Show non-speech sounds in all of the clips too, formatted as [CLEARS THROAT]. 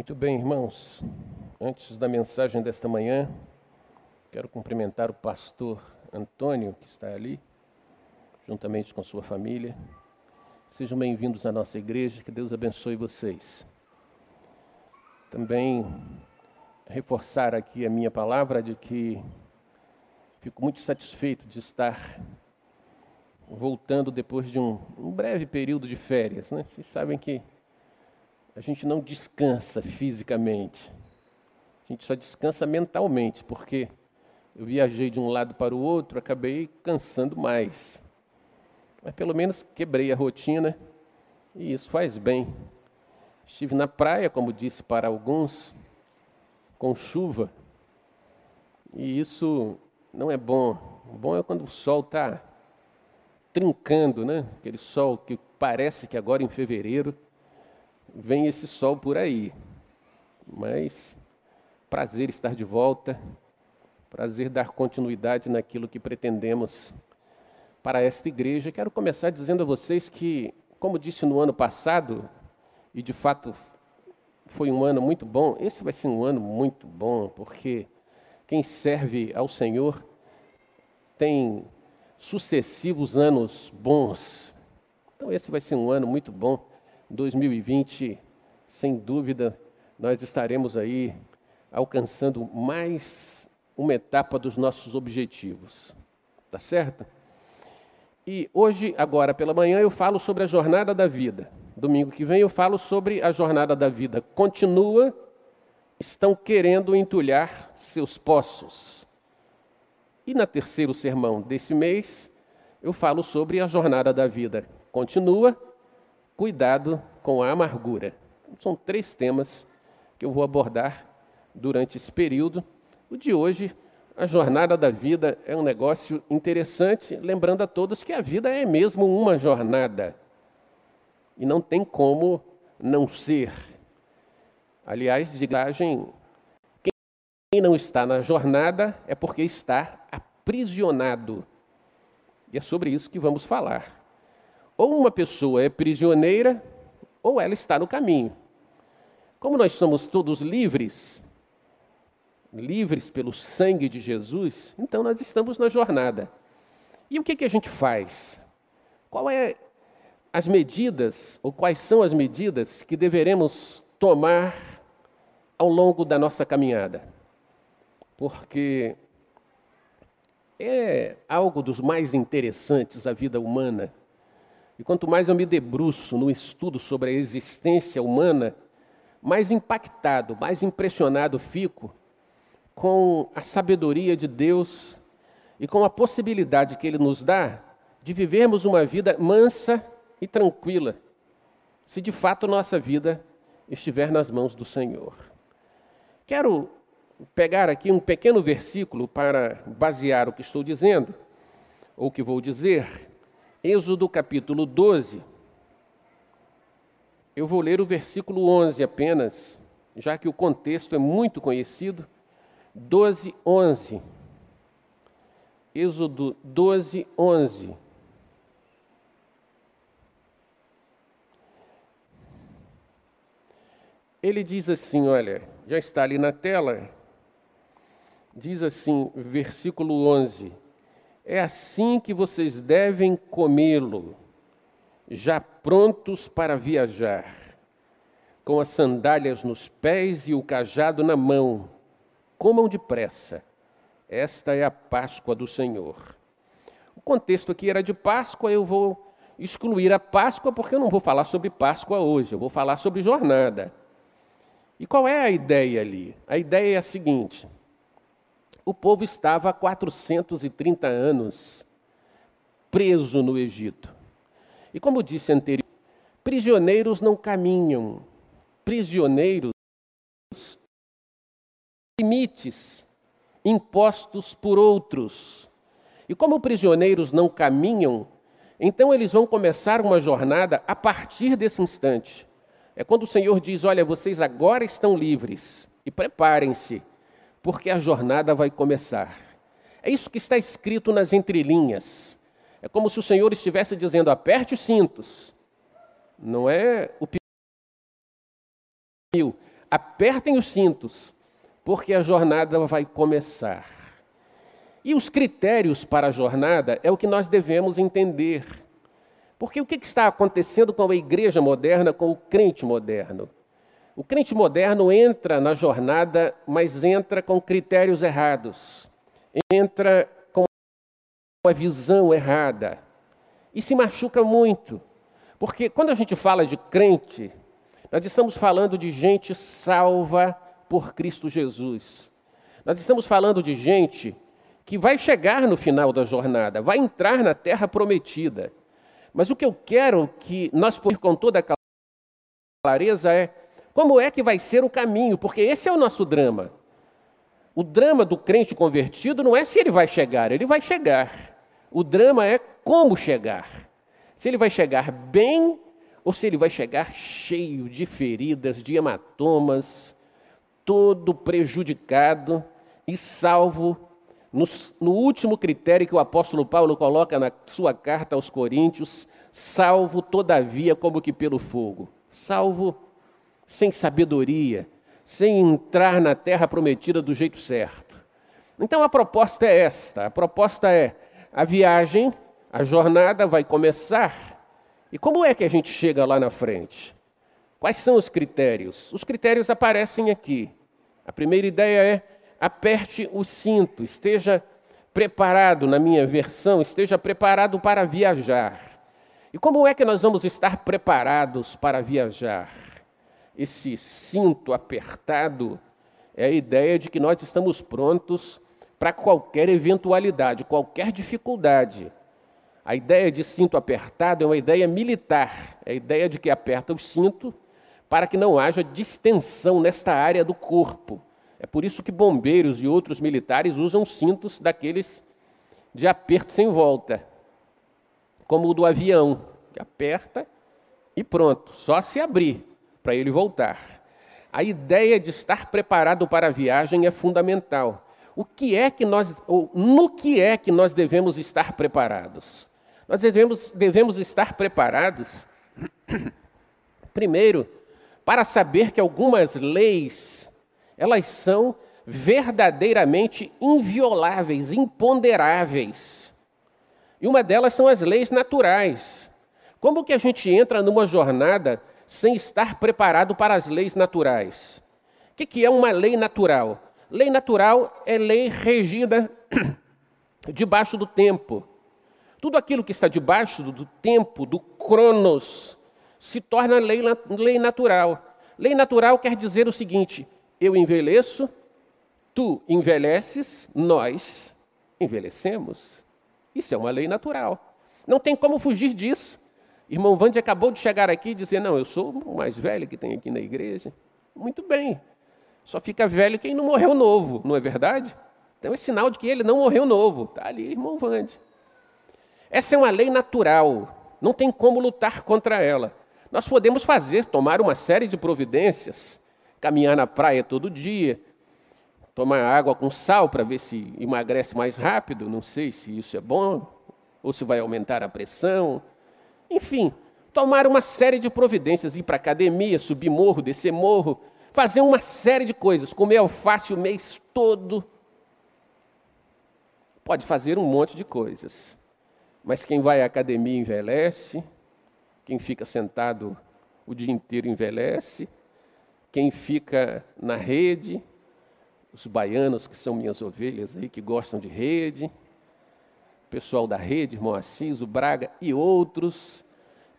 Muito bem, irmãos. Antes da mensagem desta manhã, quero cumprimentar o pastor Antônio, que está ali, juntamente com sua família. Sejam bem-vindos à nossa igreja, que Deus abençoe vocês. Também reforçar aqui a minha palavra de que fico muito satisfeito de estar voltando depois de um, um breve período de férias. Né? Vocês sabem que a gente não descansa fisicamente, a gente só descansa mentalmente, porque eu viajei de um lado para o outro, acabei cansando mais. Mas pelo menos quebrei a rotina e isso faz bem. Estive na praia, como disse para alguns, com chuva, e isso não é bom. O bom é quando o sol está trincando, né? Aquele sol que parece que agora em fevereiro vem esse sol por aí. Mas prazer estar de volta, prazer dar continuidade naquilo que pretendemos para esta igreja. Quero começar dizendo a vocês que, como disse no ano passado, e de fato foi um ano muito bom, esse vai ser um ano muito bom, porque quem serve ao Senhor tem sucessivos anos bons. Então, esse vai ser um ano muito bom. 2020, sem dúvida, nós estaremos aí alcançando mais uma etapa dos nossos objetivos. Tá certo? E hoje, agora pela manhã, eu falo sobre a jornada da vida. Domingo que vem eu falo sobre a jornada da vida. Continua, estão querendo entulhar seus poços. E na terceiro sermão desse mês, eu falo sobre a jornada da vida. Continua, cuidado com a amargura. São três temas que eu vou abordar durante esse período. O de hoje, a jornada da vida é um negócio interessante, lembrando a todos que a vida é mesmo uma jornada. E não tem como não ser. Aliás, de viagem, quem não está na jornada é porque está aprisionado. E é sobre isso que vamos falar. Ou uma pessoa é prisioneira, ou ela está no caminho. Como nós somos todos livres, livres pelo sangue de Jesus, então nós estamos na jornada. E o que, que a gente faz? Qual é as medidas, ou quais são as medidas que deveremos tomar ao longo da nossa caminhada? Porque é algo dos mais interessantes a vida humana e quanto mais eu me debruço no estudo sobre a existência humana, mais impactado, mais impressionado fico com a sabedoria de Deus e com a possibilidade que Ele nos dá de vivermos uma vida mansa e tranquila, se de fato nossa vida estiver nas mãos do Senhor. Quero pegar aqui um pequeno versículo para basear o que estou dizendo, ou o que vou dizer, Êxodo capítulo 12. Eu vou ler o versículo 11 apenas, já que o contexto é muito conhecido. 12, 11. Êxodo 12, 11. Ele diz assim: olha, já está ali na tela. Diz assim, versículo 11: é assim que vocês devem comê-lo, já prontos para viajar, com as sandálias nos pés e o cajado na mão. Comam depressa. Esta é a Páscoa do Senhor. O contexto aqui era de Páscoa, eu vou excluir a Páscoa porque eu não vou falar sobre Páscoa hoje, eu vou falar sobre jornada. E qual é a ideia ali? A ideia é a seguinte: o povo estava há 430 anos preso no Egito. E como disse anteriormente, prisioneiros não caminham, prisioneiros limites impostos por outros. E como prisioneiros não caminham, então eles vão começar uma jornada a partir desse instante. É quando o Senhor diz: Olha, vocês agora estão livres e preparem-se, porque a jornada vai começar. É isso que está escrito nas entrelinhas. É como se o Senhor estivesse dizendo: aperte os cintos. Não é o pneu. apertem os cintos, porque a jornada vai começar. E os critérios para a jornada é o que nós devemos entender. Porque o que está acontecendo com a igreja moderna, com o crente moderno? O crente moderno entra na jornada, mas entra com critérios errados, entra com a visão errada e se machuca muito. Porque quando a gente fala de crente, nós estamos falando de gente salva por Cristo Jesus. Nós estamos falando de gente que vai chegar no final da jornada, vai entrar na terra prometida. Mas o que eu quero que nós com toda a clareza é como é que vai ser o caminho, porque esse é o nosso drama. O drama do crente convertido não é se ele vai chegar, ele vai chegar. O drama é como chegar. Se ele vai chegar bem ou se ele vai chegar cheio de feridas, de hematomas, todo prejudicado e salvo no, no, último critério que o apóstolo Paulo coloca na sua carta aos Coríntios, salvo todavia como que pelo fogo, salvo sem sabedoria, sem entrar na terra prometida do jeito certo. Então a proposta é esta: a proposta é a viagem, a jornada vai começar. E como é que a gente chega lá na frente? Quais são os critérios? Os critérios aparecem aqui. A primeira ideia é aperte o cinto, esteja preparado, na minha versão, esteja preparado para viajar. E como é que nós vamos estar preparados para viajar? Esse cinto apertado é a ideia de que nós estamos prontos para qualquer eventualidade, qualquer dificuldade. A ideia de cinto apertado é uma ideia militar, é a ideia de que aperta o cinto para que não haja distensão nesta área do corpo. É por isso que bombeiros e outros militares usam cintos daqueles de aperto sem volta, como o do avião, que aperta e pronto, só se abrir para ele voltar. A ideia de estar preparado para a viagem é fundamental. O que é que nós, no que é que nós devemos estar preparados? Nós devemos, devemos estar preparados, [COUGHS] primeiro, para saber que algumas leis, elas são verdadeiramente invioláveis, imponderáveis. E uma delas são as leis naturais. Como que a gente entra numa jornada sem estar preparado para as leis naturais. O que é uma lei natural? Lei natural é lei regida [CLEARS THROAT] debaixo do tempo. Tudo aquilo que está debaixo do tempo, do cronos, se torna lei, lei natural. Lei natural quer dizer o seguinte: eu envelheço, tu envelheces, nós envelhecemos. Isso é uma lei natural. Não tem como fugir disso. Irmão Vande acabou de chegar aqui e dizer: Não, eu sou o mais velho que tem aqui na igreja. Muito bem. Só fica velho quem não morreu novo, não é verdade? Então é sinal de que ele não morreu novo. Está ali, irmão Vande. Essa é uma lei natural. Não tem como lutar contra ela. Nós podemos fazer, tomar uma série de providências, caminhar na praia todo dia, tomar água com sal para ver se emagrece mais rápido. Não sei se isso é bom ou se vai aumentar a pressão. Enfim, tomar uma série de providências, ir para academia, subir morro, descer morro, fazer uma série de coisas, comer alface o mês todo. Pode fazer um monte de coisas. Mas quem vai à academia envelhece, quem fica sentado o dia inteiro envelhece, quem fica na rede, os baianos que são minhas ovelhas aí, que gostam de rede, pessoal da rede, irmão Assis, o Braga e outros,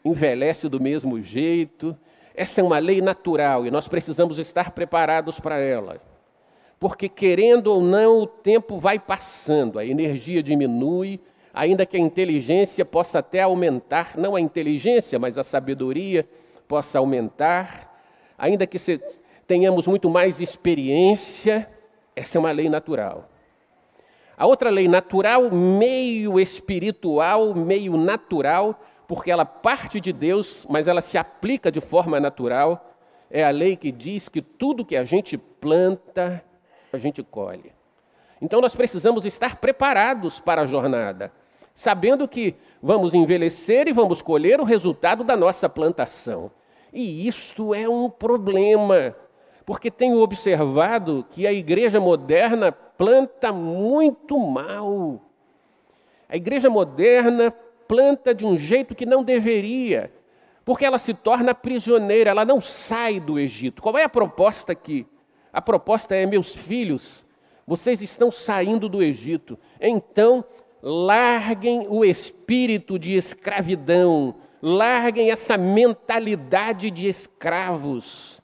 envelhece do mesmo jeito. Essa é uma lei natural e nós precisamos estar preparados para ela. Porque, querendo ou não, o tempo vai passando, a energia diminui, ainda que a inteligência possa até aumentar não a inteligência, mas a sabedoria possa aumentar, ainda que tenhamos muito mais experiência, essa é uma lei natural. A outra lei natural, meio espiritual, meio natural, porque ela parte de Deus, mas ela se aplica de forma natural, é a lei que diz que tudo que a gente planta, a gente colhe. Então nós precisamos estar preparados para a jornada, sabendo que vamos envelhecer e vamos colher o resultado da nossa plantação. E isto é um problema, porque tenho observado que a igreja moderna planta muito mal. A igreja moderna planta de um jeito que não deveria, porque ela se torna prisioneira, ela não sai do Egito. Qual é a proposta aqui? A proposta é: meus filhos, vocês estão saindo do Egito, então larguem o espírito de escravidão, larguem essa mentalidade de escravos.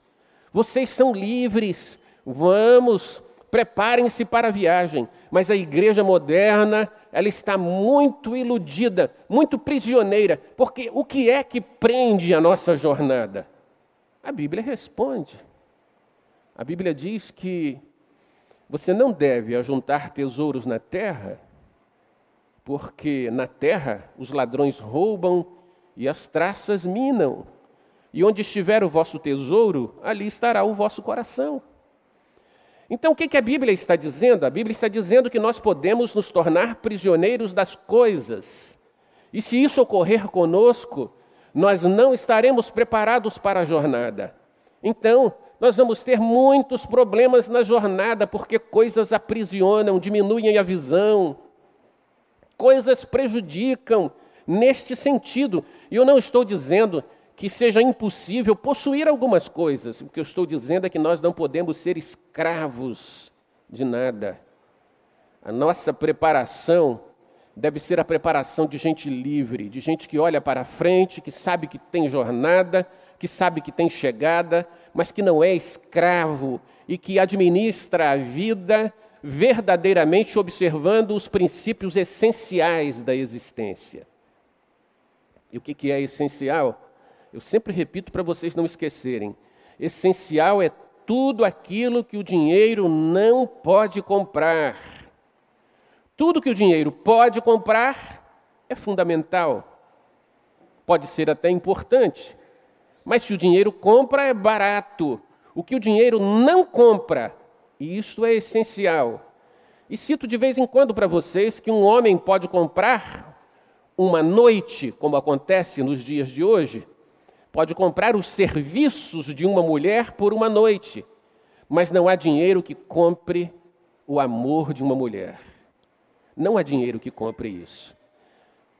Vocês são livres, vamos, preparem-se para a viagem. Mas a igreja moderna, ela está muito iludida, muito prisioneira, porque o que é que prende a nossa jornada? A Bíblia responde. A Bíblia diz que você não deve ajuntar tesouros na terra, porque na terra os ladrões roubam e as traças minam. E onde estiver o vosso tesouro, ali estará o vosso coração. Então, o que, a Bíblia está dizendo? A Bíblia está dizendo que nós podemos nos tornar prisioneiros das coisas. E se isso ocorrer conosco, nós não estaremos preparados para a jornada. Então, nós vamos ter muitos problemas na jornada, porque coisas aprisionam, diminuem a visão, coisas prejudicam neste sentido. E eu não estou dizendo que seja impossível possuir algumas coisas. O que eu estou dizendo é que nós não podemos ser escravos de nada. A nossa preparação deve ser a preparação de gente livre, de gente que olha para frente, que sabe que tem jornada, que sabe que tem chegada, mas que não é escravo e que administra a vida verdadeiramente observando os princípios essenciais da existência. E o que é essencial? Eu sempre repito para vocês não esquecerem: essencial é tudo aquilo que o dinheiro não pode comprar. Tudo que o dinheiro pode comprar é fundamental. Pode ser até importante, mas se o dinheiro compra, é barato. O que o dinheiro não compra, isso é essencial. E cito de vez em quando para vocês que um homem pode comprar uma noite, como acontece nos dias de hoje, pode comprar os serviços de uma mulher por uma noite, mas não há dinheiro que compre o amor de uma mulher. Não há dinheiro que compre isso.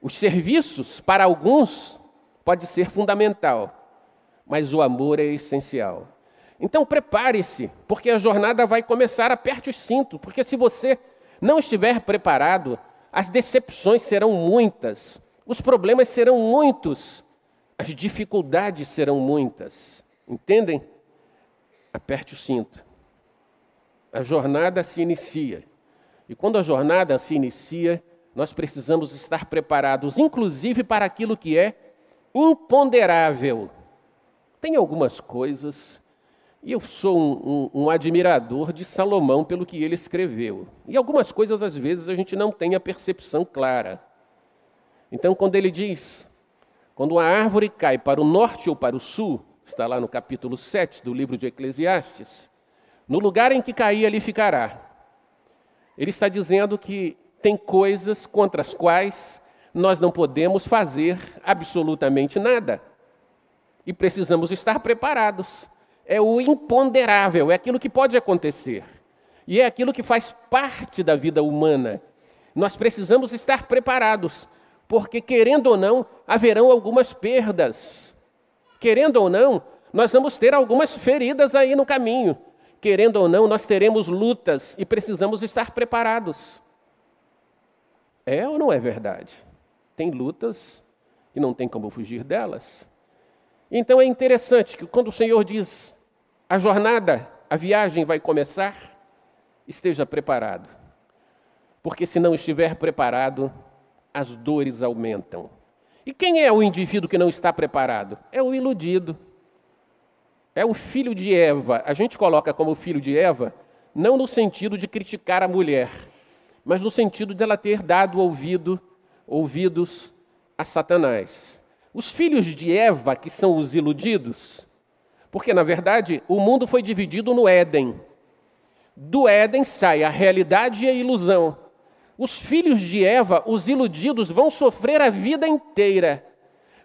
Os serviços, para alguns, pode ser fundamental, mas o amor é essencial. Então prepare-se, porque a jornada vai começar, aperte o cinto, porque se você não estiver preparado, as decepções serão muitas, os problemas serão muitos, as dificuldades serão muitas. Entendem? Aperte o cinto. A jornada se inicia. E quando a jornada se inicia, nós precisamos estar preparados, inclusive para aquilo que é imponderável. Tem algumas coisas, e eu sou um, um, um, admirador de Salomão pelo que ele escreveu. E algumas coisas, às vezes, a gente não tem a percepção clara. Então, quando ele diz: quando uma árvore cai para o norte ou para o sul, está lá no capítulo 7 do livro de Eclesiastes, no lugar em que cair, ali ficará. Ele está dizendo que tem coisas contra as quais nós não podemos fazer absolutamente nada. E precisamos estar preparados. É o imponderável, é aquilo que pode acontecer. E é aquilo que faz parte da vida humana. Nós precisamos estar preparados porque, querendo ou não, haverão algumas perdas. Querendo ou não, nós vamos ter algumas feridas aí no caminho. Querendo ou não, nós teremos lutas e precisamos estar preparados. É ou não é verdade? Tem lutas e não tem como fugir delas. Então é interessante que quando o Senhor diz a jornada, a viagem vai começar, esteja preparado. Porque se não estiver preparado, as dores aumentam. E quem é o indivíduo que não está preparado? É o iludido. É o filho de Eva. A gente coloca como filho de Eva não no sentido de criticar a mulher, mas no sentido de ela ter dado ouvido, ouvidos a Satanás. Os filhos de Eva, que são os iludidos, porque na verdade o mundo foi dividido no Éden. Do Éden sai a realidade e a ilusão. Os filhos de Eva, os iludidos, vão sofrer a vida inteira.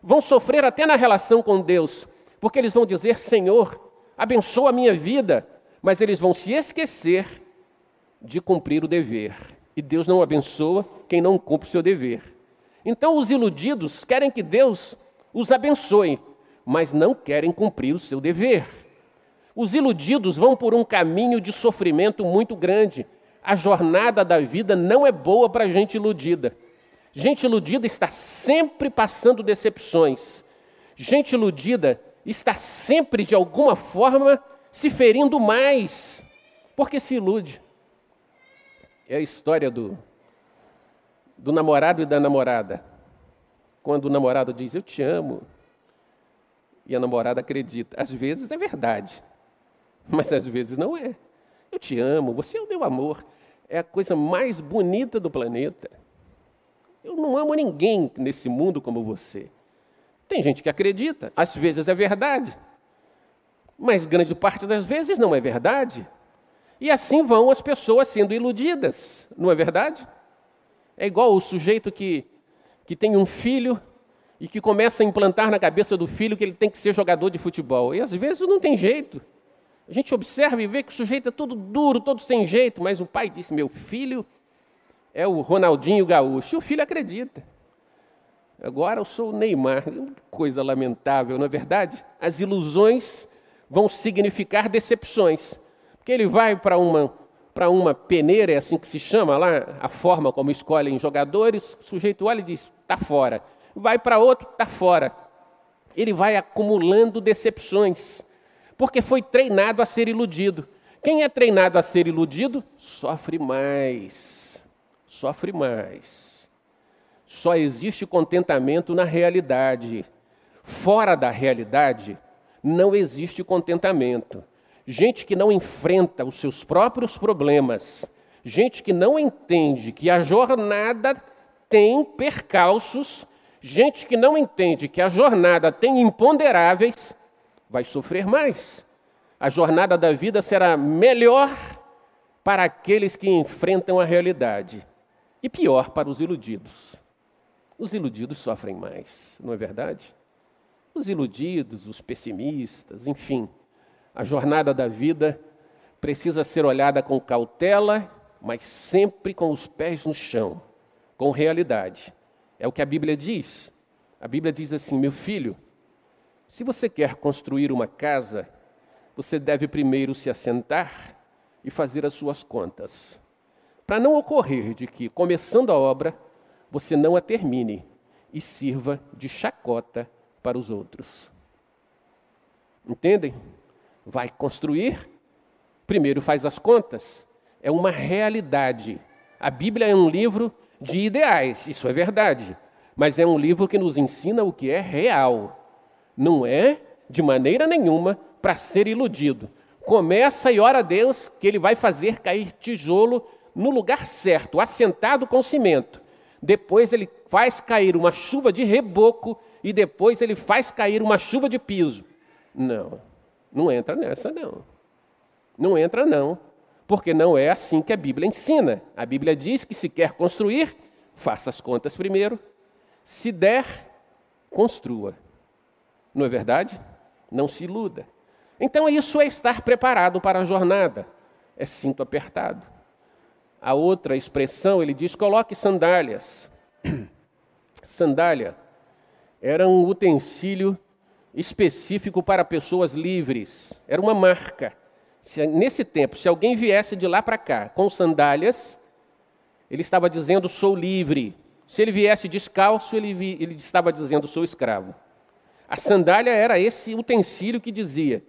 Vão sofrer até na relação com Deus, porque eles vão dizer: Senhor, abençoa a minha vida, mas eles vão se esquecer de cumprir o dever. E Deus não abençoa quem não cumpre o seu dever. Então, os iludidos querem que Deus os abençoe, mas não querem cumprir o seu dever. Os iludidos vão por um caminho de sofrimento muito grande. A jornada da vida não é boa para gente iludida. Gente iludida está sempre passando decepções. Gente iludida está sempre, de alguma forma, se ferindo mais, porque se ilude. É a história do, do namorado e da namorada. Quando o namorado diz, Eu te amo, e a namorada acredita. Às vezes é verdade, mas às vezes não é. Eu te amo, você é o meu amor, é a coisa mais bonita do planeta. Eu não amo ninguém nesse mundo como você. Tem gente que acredita, às vezes é verdade, mas grande parte das vezes não é verdade. E assim vão as pessoas sendo iludidas, não é verdade? É igual o sujeito que, que tem um filho e que começa a implantar na cabeça do filho que ele tem que ser jogador de futebol. E às vezes não tem jeito. A gente observa e vê que o sujeito é todo duro, todo sem jeito, mas o pai disse: Meu filho é o Ronaldinho Gaúcho. E o filho acredita. Agora eu sou o Neymar. Coisa lamentável, não é verdade? As ilusões vão significar decepções. Porque ele vai para uma, para uma peneira, é assim que se chama lá, a forma como escolhem jogadores, o sujeito olha e diz: está fora. Vai para outro, está fora. Ele vai acumulando decepções, porque foi treinado a ser iludido. Quem é treinado a ser iludido sofre mais sofre mais. Só existe contentamento na realidade. Fora da realidade, não existe contentamento. Gente que não enfrenta os seus próprios problemas, gente que não entende que a jornada tem percalços, gente que não entende que a jornada tem imponderáveis, vai sofrer mais. A jornada da vida será melhor para aqueles que enfrentam a realidade e pior para os iludidos. Os iludidos sofrem mais, não é verdade? Os iludidos, os pessimistas, enfim, a jornada da vida precisa ser olhada com cautela, mas sempre com os pés no chão, com realidade. É o que a Bíblia diz. A Bíblia diz assim: meu filho, se você quer construir uma casa, você deve primeiro se assentar e fazer as suas contas para não ocorrer de que, começando a obra, você não a termine e sirva de chacota para os outros. Entendem? Vai construir, primeiro faz as contas, é uma realidade. A Bíblia é um livro de ideais, isso é verdade, mas é um livro que nos ensina o que é real. Não é, de maneira nenhuma, para ser iludido. Começa e ora a Deus que Ele vai fazer cair tijolo no lugar certo, assentado com cimento. Depois ele faz cair uma chuva de reboco e depois ele faz cair uma chuva de piso. Não, não entra nessa não. Não entra não, porque não é assim que a Bíblia ensina. A Bíblia diz que se quer construir, faça as contas primeiro. Se der, construa. Não é verdade? Não se iluda. Então isso é estar preparado para a jornada. É cinto apertado a outra expressão, ele diz: coloque sandálias. [CLEARS THROAT] Sandália era um utensílio específico para pessoas livres, era uma marca. Se, nesse tempo, se alguém viesse de lá para cá com sandálias, ele estava dizendo: sou livre. Se ele viesse descalço, ele, vi, ele estava dizendo: sou escravo. A sandália era esse utensílio que dizia,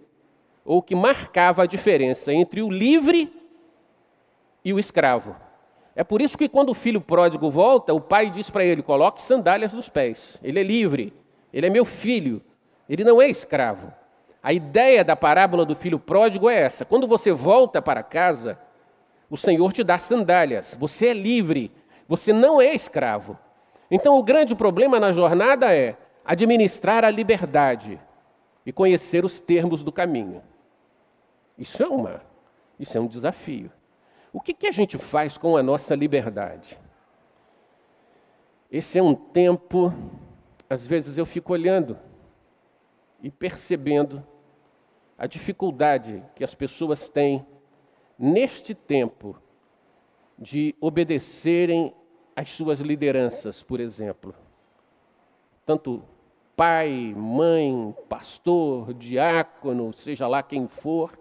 ou que marcava a diferença entre o livre e o escravo. É por isso que quando o filho pródigo volta, o pai diz para ele: coloque sandálias nos pés. Ele é livre, ele é meu filho, ele não é escravo. A ideia da parábola do filho pródigo é essa: quando você volta para casa, o Senhor te dá sandálias, você é livre, você não é escravo. Então o grande problema na jornada é administrar a liberdade e conhecer os termos do caminho. Isso é uma, isso é um desafio. O que, que a gente faz com a nossa liberdade? Esse é um tempo, às vezes eu fico olhando e percebendo a dificuldade que as pessoas têm neste tempo de obedecerem às suas lideranças, por exemplo. Tanto pai, mãe, pastor, diácono, seja lá quem for,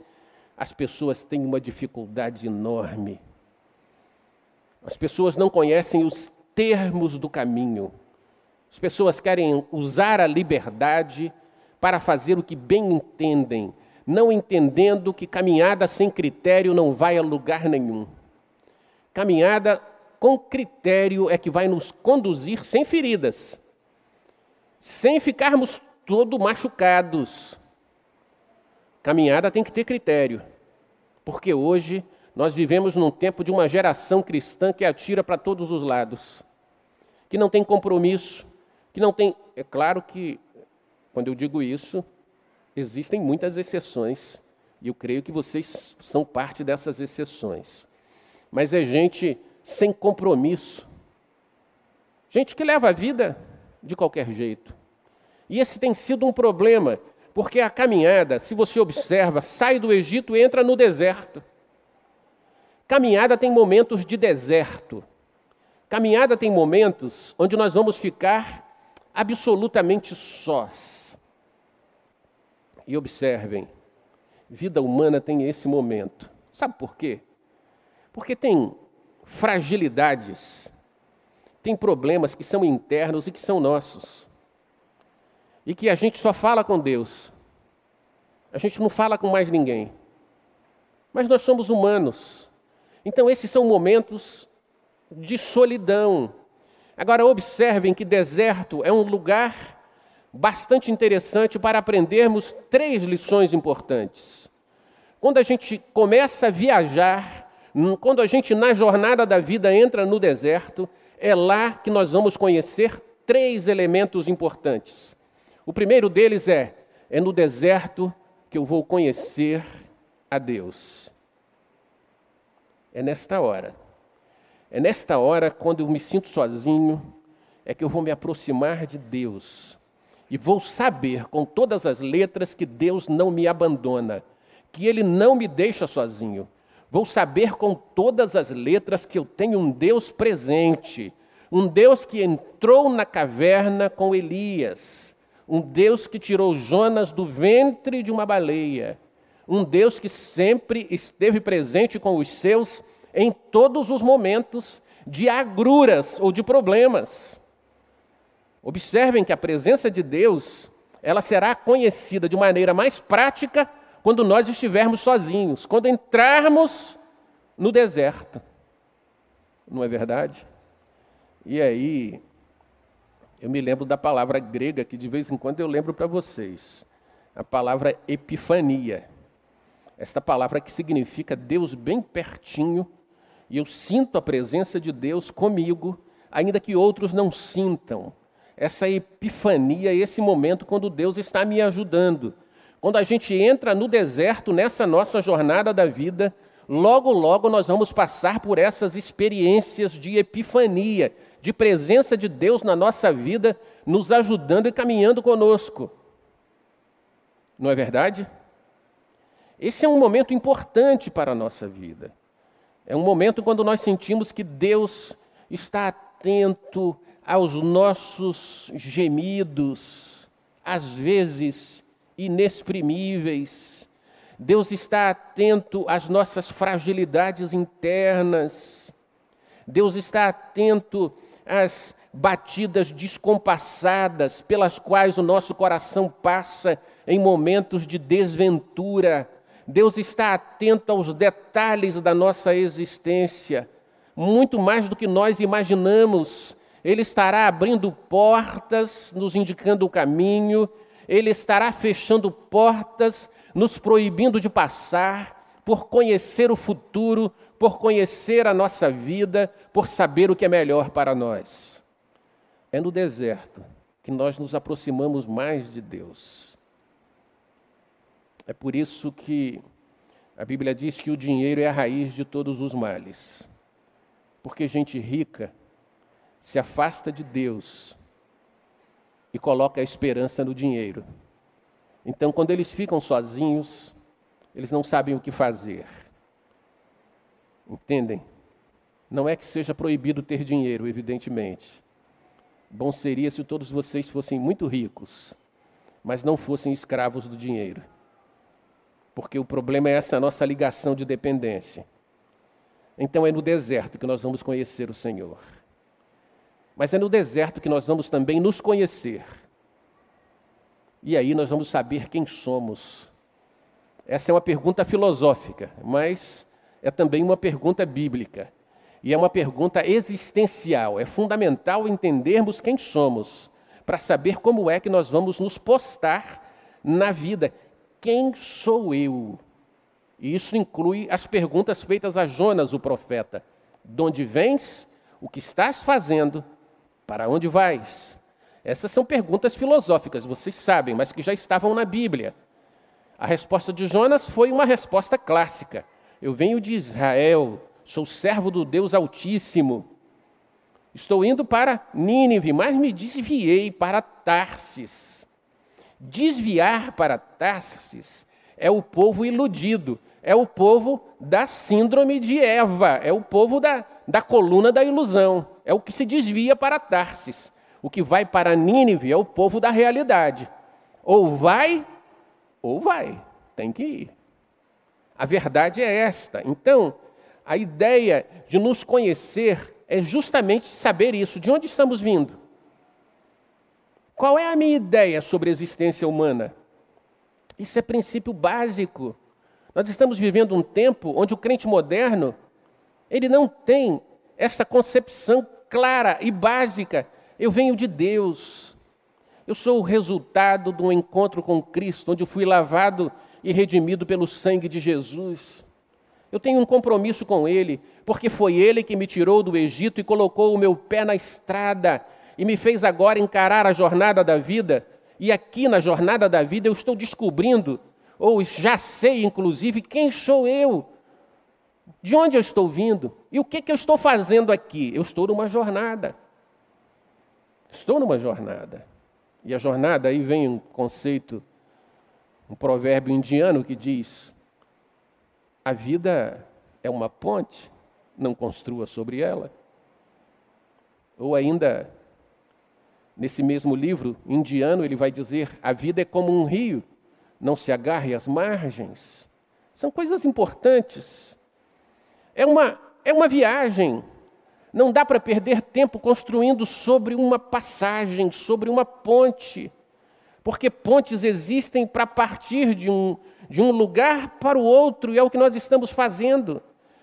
as pessoas têm uma dificuldade enorme. As pessoas não conhecem os termos do caminho. As pessoas querem usar a liberdade para fazer o que bem entendem, não entendendo que caminhada sem critério não vai a lugar nenhum. Caminhada com critério é que vai nos conduzir sem feridas, sem ficarmos todo machucados. Caminhada tem que ter critério, porque hoje nós vivemos num tempo de uma geração cristã que atira para todos os lados, que não tem compromisso, que não tem. É claro que, quando eu digo isso, existem muitas exceções, e eu creio que vocês são parte dessas exceções. Mas é gente sem compromisso, gente que leva a vida de qualquer jeito. E esse tem sido um problema, porque a caminhada, se você observa, sai do Egito e entra no deserto. Caminhada tem momentos de deserto. Caminhada tem momentos onde nós vamos ficar absolutamente sós. E observem, vida humana tem esse momento. Sabe por quê? Porque tem fragilidades, tem problemas que são internos e que são nossos. E que a gente só fala com Deus. A gente não fala com mais ninguém. Mas nós somos humanos. Então, esses são momentos de solidão. Agora, observem que deserto é um lugar bastante interessante para aprendermos três lições importantes. Quando a gente começa a viajar, quando a gente na jornada da vida entra no deserto, é lá que nós vamos conhecer três elementos importantes. O primeiro deles é: é no deserto que eu vou conhecer a Deus. É nesta hora. É nesta hora, quando eu me sinto sozinho, é que eu vou me aproximar de Deus. E vou saber com todas as letras que Deus não me abandona, que Ele não me deixa sozinho. Vou saber com todas as letras que eu tenho um Deus presente, um Deus que entrou na caverna com Elias, um Deus que tirou Jonas do ventre de uma baleia, um Deus que sempre esteve presente com os seus em todos os momentos de agruras ou de problemas. Observem que a presença de Deus, ela será conhecida de maneira mais prática quando nós estivermos sozinhos, quando entrarmos no deserto. Não é verdade? E aí, eu me lembro da palavra grega que de vez em quando eu lembro para vocês. A palavra epifania. Esta palavra que significa Deus bem pertinho, e eu sinto a presença de Deus comigo, ainda que outros não sintam. Essa epifania, esse momento quando Deus está me ajudando. Quando a gente entra no deserto nessa nossa jornada da vida, logo, logo nós vamos passar por essas experiências de epifania, de presença de Deus na nossa vida, nos ajudando e caminhando conosco. Não é verdade? Esse é um momento importante para a nossa vida. É um momento quando nós sentimos que Deus está atento aos nossos gemidos, às vezes inexprimíveis. Deus está atento às nossas fragilidades internas. Deus está atento as batidas descompassadas pelas quais o nosso coração passa em momentos de desventura. Deus está atento aos detalhes da nossa existência, muito mais do que nós imaginamos. Ele estará abrindo portas, nos indicando o caminho, ele estará fechando portas, nos proibindo de passar, por conhecer o futuro, por conhecer a nossa vida, por saber o que é melhor para nós. É no deserto que nós nos aproximamos mais de Deus. É por isso que a Bíblia diz que o dinheiro é a raiz de todos os males. Porque gente rica se afasta de Deus e coloca a esperança no dinheiro. Então, quando eles ficam sozinhos, eles não sabem o que fazer. Entendem? Não é que seja proibido ter dinheiro, evidentemente. Bom seria se todos vocês fossem muito ricos, mas não fossem escravos do dinheiro. Porque o problema é essa nossa ligação de dependência. Então é no deserto que nós vamos conhecer o Senhor. Mas é no deserto que nós vamos também nos conhecer. E aí nós vamos saber quem somos. Essa é uma pergunta filosófica, mas é também uma pergunta bíblica. E é uma pergunta existencial. É fundamental entendermos quem somos, para saber como é que nós vamos nos postar na vida. Quem sou eu? E isso inclui as perguntas feitas a Jonas, o profeta: De onde vens? O que estás fazendo? Para onde vais? Essas são perguntas filosóficas, vocês sabem, mas que já estavam na Bíblia. A resposta de Jonas foi uma resposta clássica. Eu venho de Israel, sou servo do Deus Altíssimo. Estou indo para Nínive, mas me desviei para Tarsis. Desviar para Tarsis é o povo iludido, é o povo da síndrome de Eva, é o povo da, da coluna da ilusão, é o que se desvia para Tarsis. O que vai para Nínive é o povo da realidade. Ou vai, ou vai, tem que ir. A verdade é esta. Então, a ideia de nos conhecer é justamente saber isso, de onde estamos vindo. Qual é a minha ideia sobre a existência humana? Isso é princípio básico. Nós estamos vivendo um tempo onde o crente moderno, ele não tem essa concepção clara e básica. Eu venho de Deus. Eu sou o resultado de um encontro com Cristo, onde eu fui lavado e redimido pelo sangue de Jesus. Eu tenho um compromisso com Ele, porque foi Ele que me tirou do Egito e colocou o meu pé na estrada e me fez agora encarar a jornada da vida. E aqui na jornada da vida eu estou descobrindo ou já sei, inclusive, quem sou eu, de onde eu estou vindo e o que, que eu estou fazendo aqui. Eu estou numa jornada. Estou numa jornada. E a jornada, aí vem um conceito, um provérbio indiano que diz: a vida é uma ponte, não construa sobre ela. Ou ainda, nesse mesmo livro indiano, ele vai dizer: a vida é como um rio, não se agarre às margens. São coisas importantes. É uma, é uma viagem. Não dá para perder tempo construindo sobre uma passagem, sobre uma ponte. Porque pontes existem para partir de um, de um lugar para o outro, e é o que nós estamos fazendo.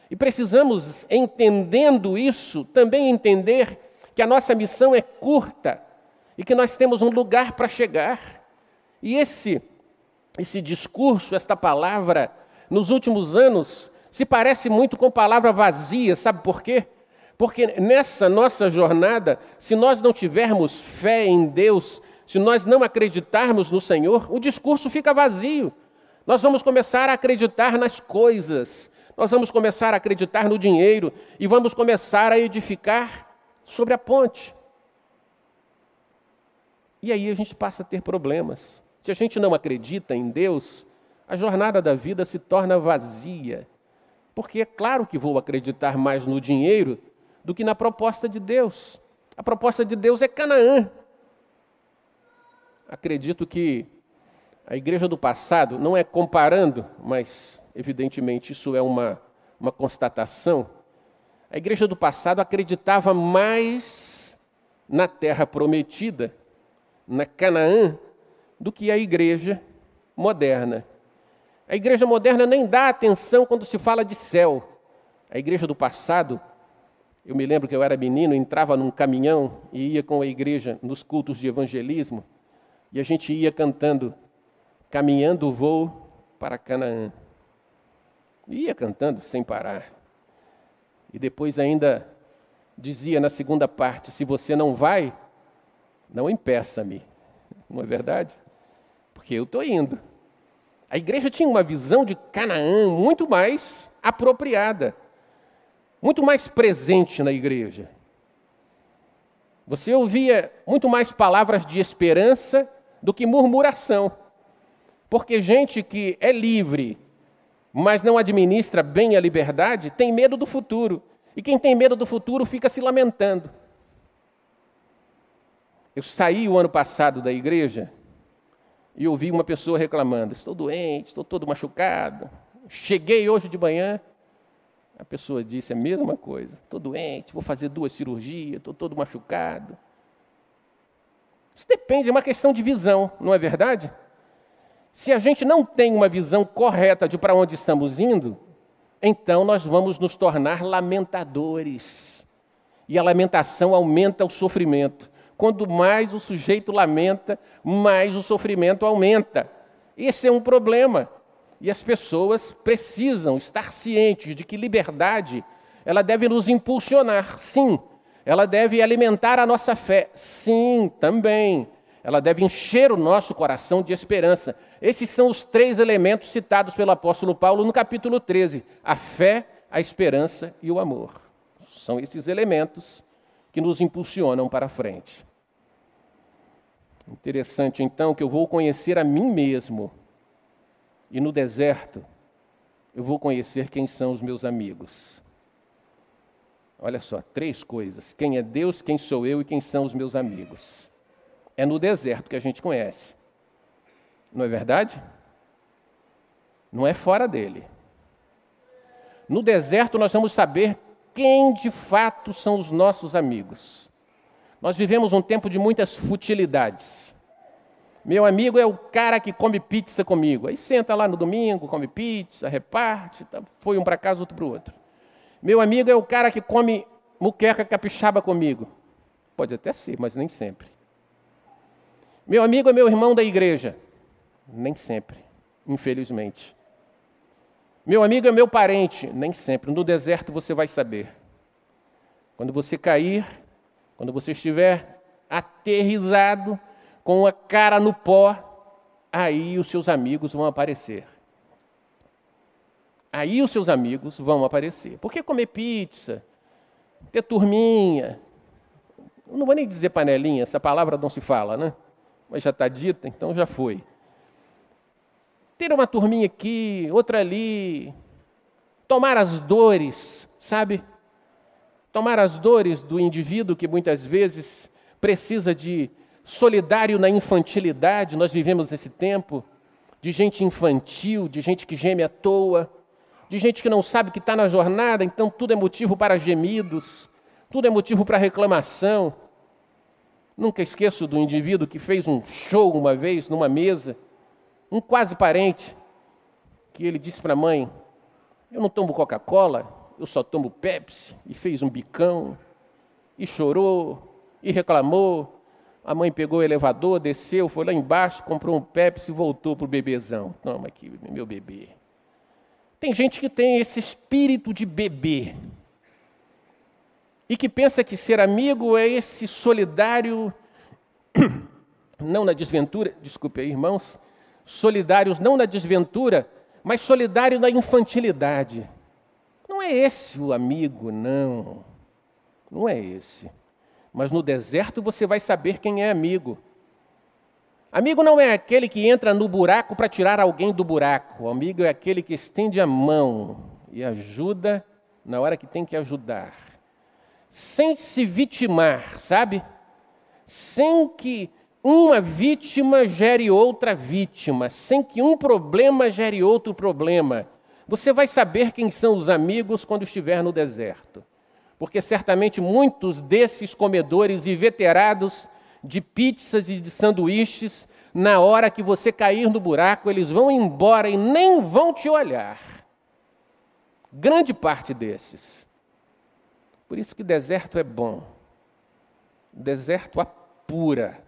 E precisamos, entendendo isso, também entender que a nossa missão é curta e que nós temos um lugar para chegar. E esse esse discurso, esta palavra, nos últimos anos, se parece muito com palavra vazia, sabe por quê? Porque nessa nossa jornada, se nós não tivermos fé em Deus, se nós não acreditarmos no Senhor, o discurso fica vazio. Nós vamos começar a acreditar nas coisas, nós vamos começar a acreditar no dinheiro e vamos começar a edificar sobre a ponte. E aí a gente passa a ter problemas. Se a gente não acredita em Deus, a jornada da vida se torna vazia. Porque é claro que vou acreditar mais no dinheiro do que na proposta de Deus. A proposta de Deus é Canaã. Acredito que a igreja do passado, não é comparando, mas evidentemente isso é uma, uma constatação. A igreja do passado acreditava mais na terra prometida, na Canaã, do que a igreja moderna. A igreja moderna nem dá atenção quando se fala de céu. A igreja do passado, eu me lembro que eu era menino, entrava num caminhão e ia com a igreja nos cultos de evangelismo, e a gente ia cantando, caminhando o voo para Canaã. Ia cantando sem parar. E depois ainda dizia na segunda parte: se você não vai, não impeça-me. Não é verdade? Porque eu estou indo. A igreja tinha uma visão de Canaã muito mais apropriada, muito mais presente na igreja. Você ouvia muito mais palavras de esperança do que murmuração. Porque gente que é livre, mas não administra bem a liberdade, tem medo do futuro. E quem tem medo do futuro fica se lamentando. Eu saí o ano passado da igreja e ouvi uma pessoa reclamando: estou doente, estou todo machucado. Cheguei hoje de manhã, a pessoa disse a mesma coisa: estou doente, vou fazer duas cirurgias, estou todo machucado. Isso depende, é uma questão de visão, não é verdade? Se a gente não tem uma visão correta de para onde estamos indo, então nós vamos nos tornar lamentadores. E a lamentação aumenta o sofrimento. Quanto mais o sujeito lamenta, mais o sofrimento aumenta. Esse é um problema. E as pessoas precisam estar cientes de que liberdade, ela deve nos impulsionar, sim. Ela deve alimentar a nossa fé, sim, também. Ela deve encher o nosso coração de esperança. Esses são os três elementos citados pelo apóstolo Paulo no capítulo 13: a fé, a esperança e o amor. São esses elementos que nos impulsionam para frente. Interessante então que eu vou conhecer a mim mesmo. E no deserto, eu vou conhecer quem são os meus amigos. Olha só, três coisas: quem é Deus, quem sou eu e quem são os meus amigos. É no deserto que a gente conhece. Não é verdade? Não é fora dele. No deserto nós vamos saber quem de fato são os nossos amigos. Nós vivemos um tempo de muitas futilidades. Meu amigo é o cara que come pizza comigo. Aí senta lá no domingo, come pizza, reparte, tá, foi um para casa, outro para o outro. Meu amigo é o cara que come muqueca capixaba comigo. Pode até ser, mas nem sempre. Meu amigo é meu irmão da igreja. Nem sempre, infelizmente. Meu amigo é meu parente, nem sempre. No deserto você vai saber. Quando você cair, quando você estiver aterrizado, com a cara no pó, aí os seus amigos vão aparecer. Aí os seus amigos vão aparecer. Por que comer pizza? Ter turminha? Eu não vou nem dizer panelinha, essa palavra não se fala, né? Mas já está dita, então já foi ter uma turminha aqui, outra ali, tomar as dores, sabe? Tomar as dores do indivíduo que muitas vezes precisa de solidário na infantilidade, nós vivemos esse tempo de gente infantil, de gente que geme à toa, de gente que não sabe que está na jornada, então tudo é motivo para gemidos, tudo é motivo para reclamação. Nunca esqueço do indivíduo que fez um show uma vez numa mesa um quase parente, que ele disse para a mãe: Eu não tomo Coca-Cola, eu só tomo Pepsi, e fez um bicão, e chorou, e reclamou. A mãe pegou o elevador, desceu, foi lá embaixo, comprou um Pepsi e voltou para o bebezão. Toma aqui, meu bebê. Tem gente que tem esse espírito de bebê. E que pensa que ser amigo é esse solidário, [COUGHS] não na desventura, desculpe aí, irmãos, solidários não na desventura, mas solidário na infantilidade. Não é esse o amigo, não. Não é esse. Mas no deserto você vai saber quem é amigo. Amigo não é aquele que entra no buraco para tirar alguém do buraco. O amigo é aquele que estende a mão e ajuda na hora que tem que ajudar. Sem se vitimar, sabe? Sem que uma vítima gere outra vítima, sem que um problema gere outro problema. Você vai saber quem são os amigos quando estiver no deserto. Porque certamente muitos desses comedores inveterados de pizzas e de sanduíches, na hora que você cair no buraco, eles vão embora e nem vão te olhar. Grande parte desses. Por isso que deserto é bom. Deserto apura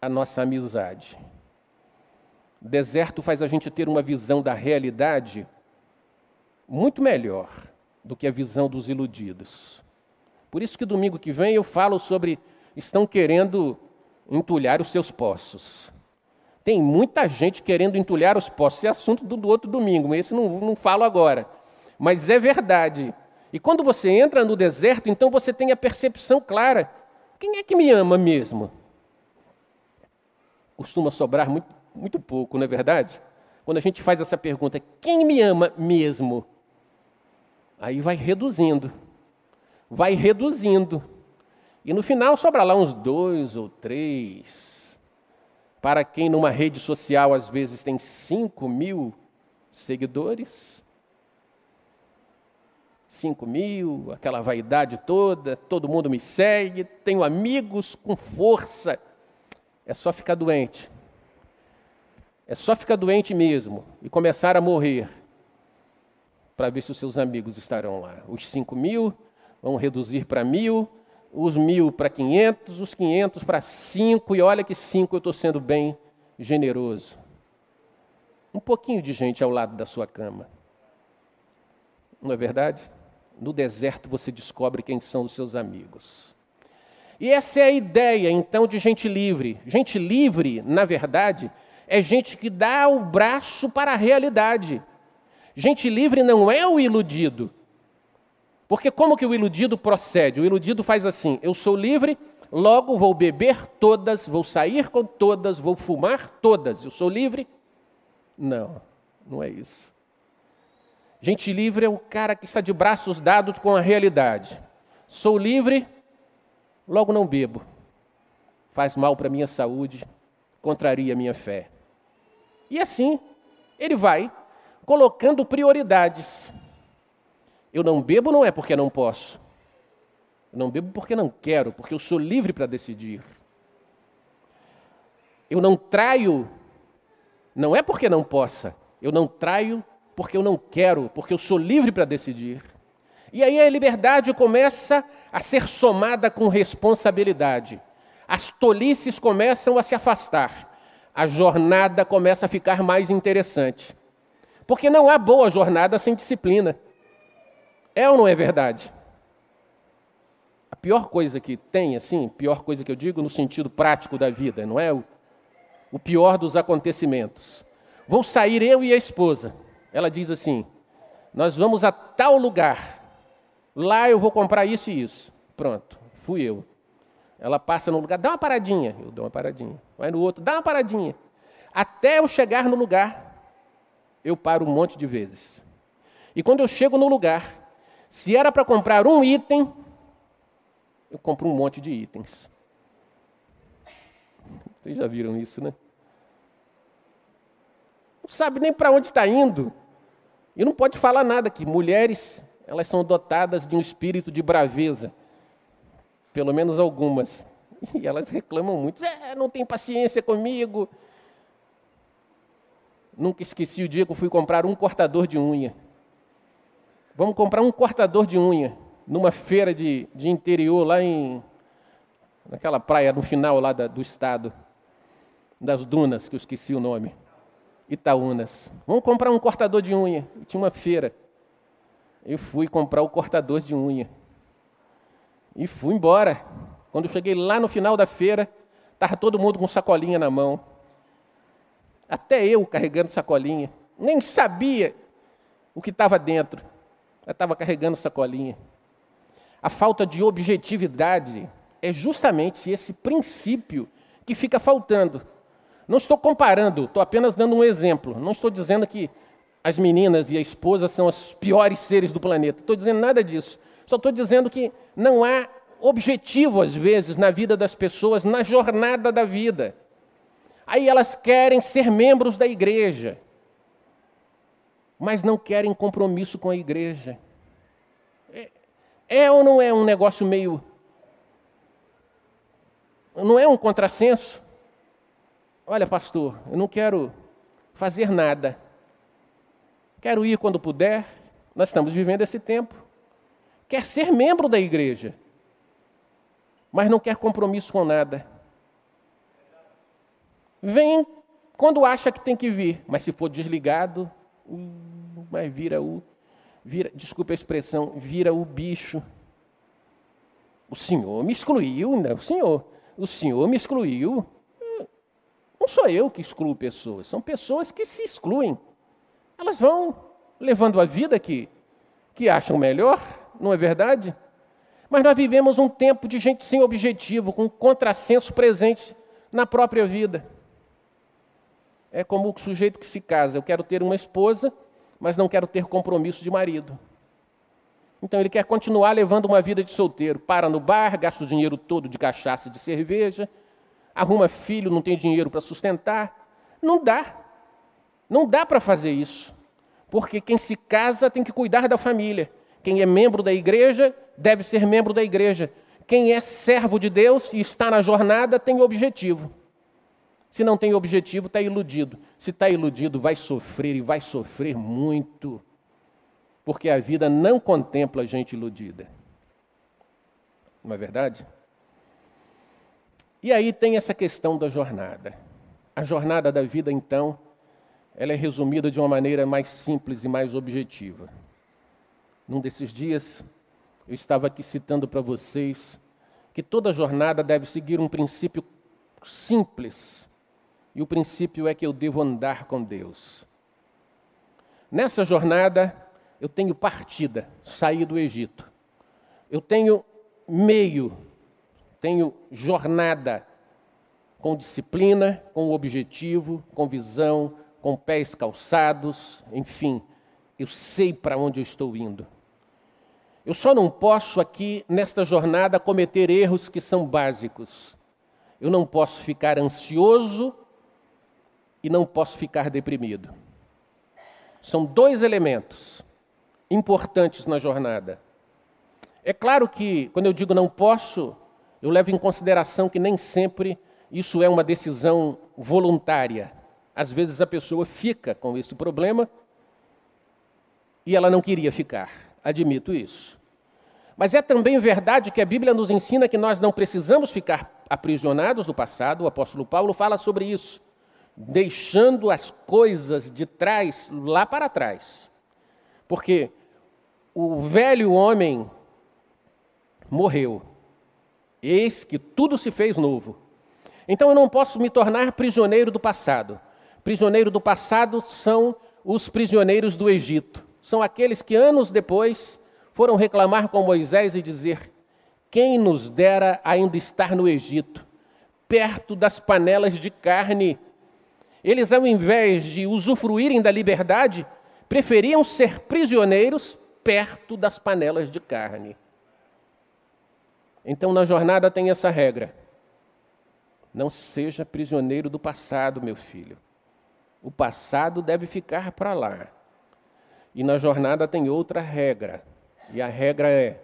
a nossa amizade. Deserto faz a gente ter uma visão da realidade muito melhor do que a visão dos iludidos. Por isso que domingo que vem eu falo sobre estão querendo entulhar os seus poços. Tem muita gente querendo entulhar os poços. Esse é assunto do, outro domingo, mas esse não, não falo agora. Mas é verdade. E quando você entra no deserto, então você tem a percepção clara: quem é que me ama mesmo? costuma sobrar muito, muito pouco, não é verdade? Quando a gente faz essa pergunta, quem me ama mesmo? Aí vai reduzindo, vai reduzindo. E no final sobra lá uns dois ou três. Para quem numa rede social às vezes tem 5 mil seguidores, 5 mil, aquela vaidade toda, todo mundo me segue, tenho amigos com força. É só ficar doente. É só ficar doente mesmo e começar a morrer para ver se os seus amigos estarão lá. Os 5 mil vão reduzir para mil, os mil para 500, os 500 para 5, e olha que 5 eu estou sendo bem generoso. Um pouquinho de gente ao lado da sua cama. Não é verdade? No deserto você descobre quem são os seus amigos. E essa é a ideia, então, de gente livre. Gente livre, na verdade, é gente que dá o braço para a realidade. Gente livre não é o iludido. Porque como que o iludido procede? O iludido faz assim: eu sou livre, logo vou beber todas, vou sair com todas, vou fumar todas. Eu sou livre? Não, não é isso. Gente livre é o cara que está de braços dados com a realidade. Sou livre, logo não bebo. Faz mal para minha saúde, contraria minha fé. E assim, ele vai colocando prioridades. Eu não bebo não é porque não posso. Eu não bebo porque não quero, porque eu sou livre para decidir. Eu não traio, não é porque não possa. Eu não traio porque eu não quero, porque eu sou livre para decidir. E aí a liberdade começa a ser somada com responsabilidade. As tolices começam a se afastar. A jornada começa a ficar mais interessante. Porque não há boa jornada sem disciplina. É ou não é verdade? A pior coisa que tem, assim, pior coisa que eu digo no sentido prático da vida, não é o, pior dos acontecimentos. Vou sair eu e a esposa. Ela diz assim: Nós vamos a tal lugar. Lá eu vou comprar isso e isso. Pronto, fui eu. Ela passa no lugar, dá uma paradinha. Eu dou uma paradinha. Vai no outro, dá uma paradinha. Até eu chegar no lugar, eu paro um monte de vezes. E quando eu chego no lugar, se era para comprar um item, eu compro um monte de itens. Vocês já viram isso, né? Não sabe nem para onde está indo. E não pode falar nada que mulheres, elas são dotadas de um espírito de braveza. Pelo menos algumas. [LAUGHS] E elas reclamam muito. É, não tem paciência comigo. Nunca esqueci o dia que eu fui comprar um cortador de unha. Vamos comprar um cortador de unha numa feira de, de interior lá em naquela praia no final lá da, do estado das dunas que eu esqueci o nome Itaúnas. Vamos comprar um cortador de unha. Tinha uma feira. Eu fui comprar o cortador de unha. E fui embora. Quando eu cheguei lá no final da feira, estava todo mundo com sacolinha na mão. Até eu carregando sacolinha. Nem sabia o que estava dentro. Eu estava carregando sacolinha. A falta de objetividade é justamente esse princípio que fica faltando. Não estou comparando, estou apenas dando um exemplo. Não estou dizendo que as meninas e a esposa são os piores seres do planeta. Estou dizendo nada disso. Só estou dizendo que não há objetivo, às vezes, na vida das pessoas, na jornada da vida. Aí elas querem ser membros da igreja mas não querem compromisso com a igreja. É, é ou não é um negócio meio. Não é um contrassenso? Olha, pastor, eu não quero fazer nada. Quero ir quando puder. Nós estamos vivendo esse tempo. Quer ser membro da igreja, mas não quer compromisso com nada. Vem quando acha que tem que vir, mas se for desligado, mas vira o, vira, desculpa a expressão, vira o bicho. O Senhor me excluiu, não, né? o Senhor, o Senhor me excluiu. Não sou eu que excluo pessoas, são pessoas que se excluem. Elas vão levando a vida que, que acham melhor, não é verdade? Mas nós vivemos um tempo de gente sem objetivo, com contrassenso presente na própria vida. É como o sujeito que se casa. Eu quero ter uma esposa, mas não quero ter compromisso de marido. Então ele quer continuar levando uma vida de solteiro. Para no bar, gasta o dinheiro todo de cachaça e de cerveja, arruma filho, não tem dinheiro para sustentar. Não dá. Não dá para fazer isso. Porque quem se casa tem que cuidar da família. Quem é membro da igreja deve ser membro da igreja. Quem é servo de Deus e está na jornada tem objetivo. Se não tem objetivo, está iludido. Se está iludido, vai sofrer e vai sofrer muito. Porque a vida não contempla gente iludida. Não é verdade? E aí tem essa questão da jornada. A jornada da vida, então, ela é resumida de uma maneira mais simples e mais objetiva. Num desses dias, eu estava aqui citando para vocês que toda jornada deve seguir um princípio simples, e o princípio é que eu devo andar com Deus. Nessa jornada, eu tenho partida, sair do Egito. Eu tenho meio, tenho jornada, com disciplina, com objetivo, com visão, com pés calçados, enfim, eu sei para onde eu estou indo. Eu só não posso aqui, nesta jornada, cometer erros que são básicos. Eu não posso ficar ansioso e não posso ficar deprimido. São dois elementos importantes na jornada. É claro que, quando eu digo não posso, eu levo em consideração que nem sempre isso é uma decisão voluntária. Às vezes a pessoa fica com esse problema e ela não queria ficar. Admito isso. Mas é também verdade que a Bíblia nos ensina que nós não precisamos ficar aprisionados no passado. O apóstolo Paulo fala sobre isso, deixando as coisas de trás lá para trás. Porque o velho homem morreu. Eis que tudo se fez novo. Então eu não posso me tornar prisioneiro do passado. Prisioneiro do passado são os prisioneiros do Egito. São aqueles que anos depois foram reclamar com Moisés e dizer: Quem nos dera ainda estar no Egito, perto das panelas de carne? Eles, ao invés de usufruírem da liberdade, preferiam ser prisioneiros perto das panelas de carne. Então, na jornada tem essa regra: não seja prisioneiro do passado, meu filho. O passado deve ficar para lá. E na jornada tem outra regra. E a regra é: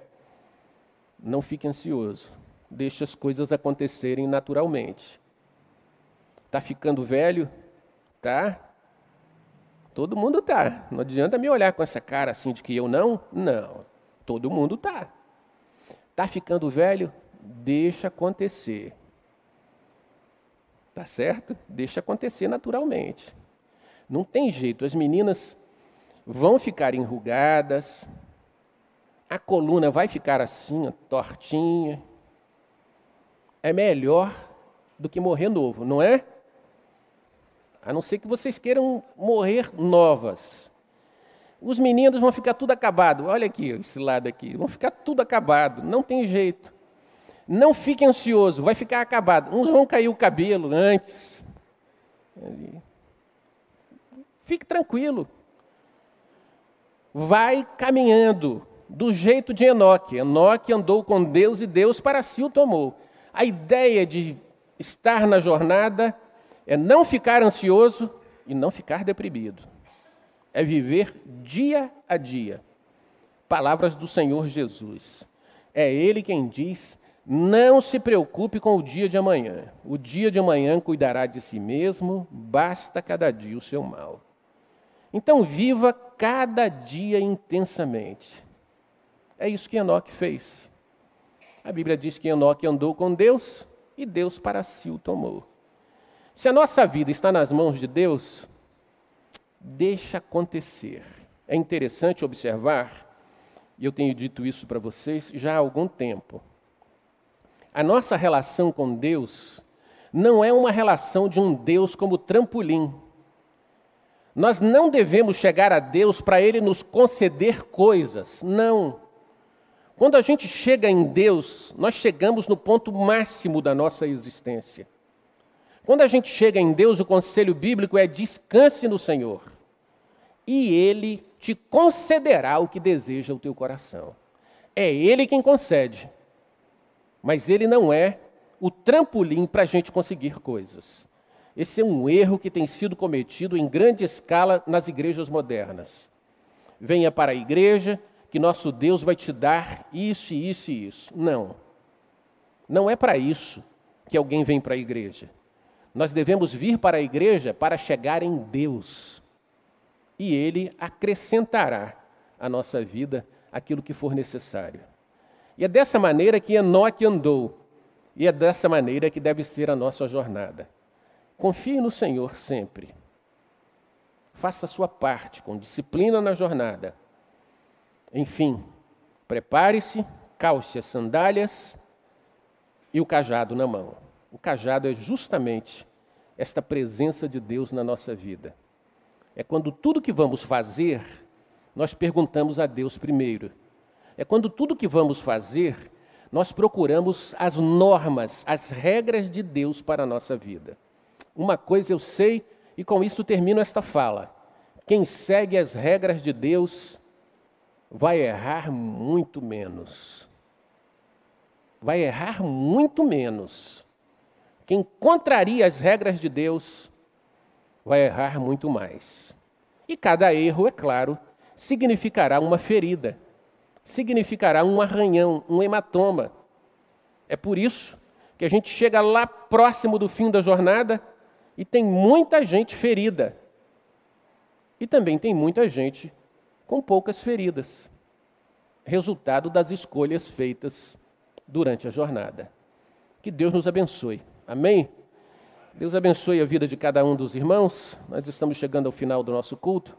não fique ansioso. Deixe as coisas acontecerem naturalmente. Tá ficando velho? Tá? Todo mundo tá. Não adianta me olhar com essa cara assim de que eu não? Não. Todo mundo tá. Tá ficando velho? Deixa acontecer. Tá certo? Deixa acontecer naturalmente. Não tem jeito, as meninas vão ficar enrugadas, a coluna vai ficar assim, tortinha. É melhor do que morrer novo, não é? A não ser que vocês queiram morrer novas. Os meninos vão ficar tudo acabado. Olha aqui, esse lado aqui. Vão ficar tudo acabado. Não tem jeito. Não fique ansioso, vai ficar acabado. Uns vão cair o cabelo antes. Fique tranquilo. Vai caminhando do jeito de Enoque. Enoque andou com Deus e Deus para si o tomou. A ideia de estar na jornada é não ficar ansioso e não ficar deprimido. É viver dia a dia. Palavras do Senhor Jesus. É Ele quem diz: não se preocupe com o dia de amanhã. O dia de amanhã cuidará de si mesmo, basta cada dia o seu mal. Então viva cada dia intensamente. É isso que Enoque fez. A Bíblia diz que Enoque andou com Deus e Deus para si o tomou. Se a nossa vida está nas mãos de Deus, deixa acontecer. É interessante observar, e eu tenho dito isso para vocês já há algum tempo. A nossa relação com Deus não é uma relação de um Deus como trampolim nós não devemos chegar a Deus para Ele nos conceder coisas, não. Quando a gente chega em Deus, nós chegamos no ponto máximo da nossa existência. Quando a gente chega em Deus, o conselho bíblico é descanse no Senhor, e Ele te concederá o que deseja o teu coração. É Ele quem concede, mas Ele não é o trampolim para a gente conseguir coisas. Esse é um erro que tem sido cometido em grande escala nas igrejas modernas. Venha para a igreja, que nosso Deus vai te dar isso, isso e isso. Não. Não é para isso que alguém vem para a igreja. Nós devemos vir para a igreja para chegar em Deus. E Ele acrescentará à nossa vida aquilo que for necessário. E é dessa maneira que Enoque andou. E é dessa maneira que deve ser a nossa jornada. Confie no Senhor sempre. Faça a sua parte com disciplina na jornada. Enfim, prepare-se, calce as sandálias e o cajado na mão. O cajado é justamente esta presença de Deus na nossa vida. É quando tudo que vamos fazer, nós perguntamos a Deus primeiro. É quando tudo que vamos fazer, nós procuramos as normas, as regras de Deus para a nossa vida. Uma coisa eu sei, e com isso termino esta fala: quem segue as regras de Deus vai errar muito menos. Vai errar muito menos. Quem contraria as regras de Deus vai errar muito mais. E cada erro, é claro, significará uma ferida, significará um arranhão, um hematoma. É por isso que a gente chega lá próximo do fim da jornada e tem muita gente ferida. E também tem muita gente com poucas feridas, resultado das escolhas feitas durante a jornada. Que Deus nos abençoe. Amém? Deus abençoe a vida de cada um dos irmãos. Nós estamos chegando ao final do nosso culto.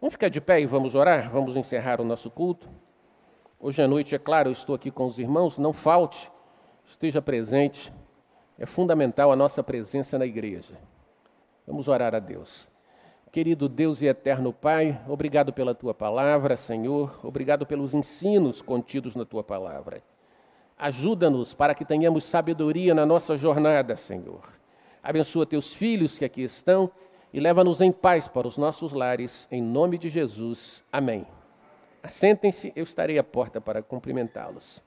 Vamos ficar de pé e vamos orar? Vamos encerrar o nosso culto. Hoje à noite, é claro, eu estou aqui com os irmãos. Não falte, esteja presente. É fundamental a nossa presença na igreja. Vamos orar a Deus. Querido Deus e eterno Pai, obrigado pela tua palavra, Senhor, obrigado pelos ensinos contidos na tua palavra. Ajuda-nos para que tenhamos sabedoria na nossa jornada, Senhor. Abençoa teus filhos que aqui estão e leva-nos em paz para os nossos lares, em nome de Jesus. Amém. Assentem-se, eu estarei à porta para cumprimentá-los.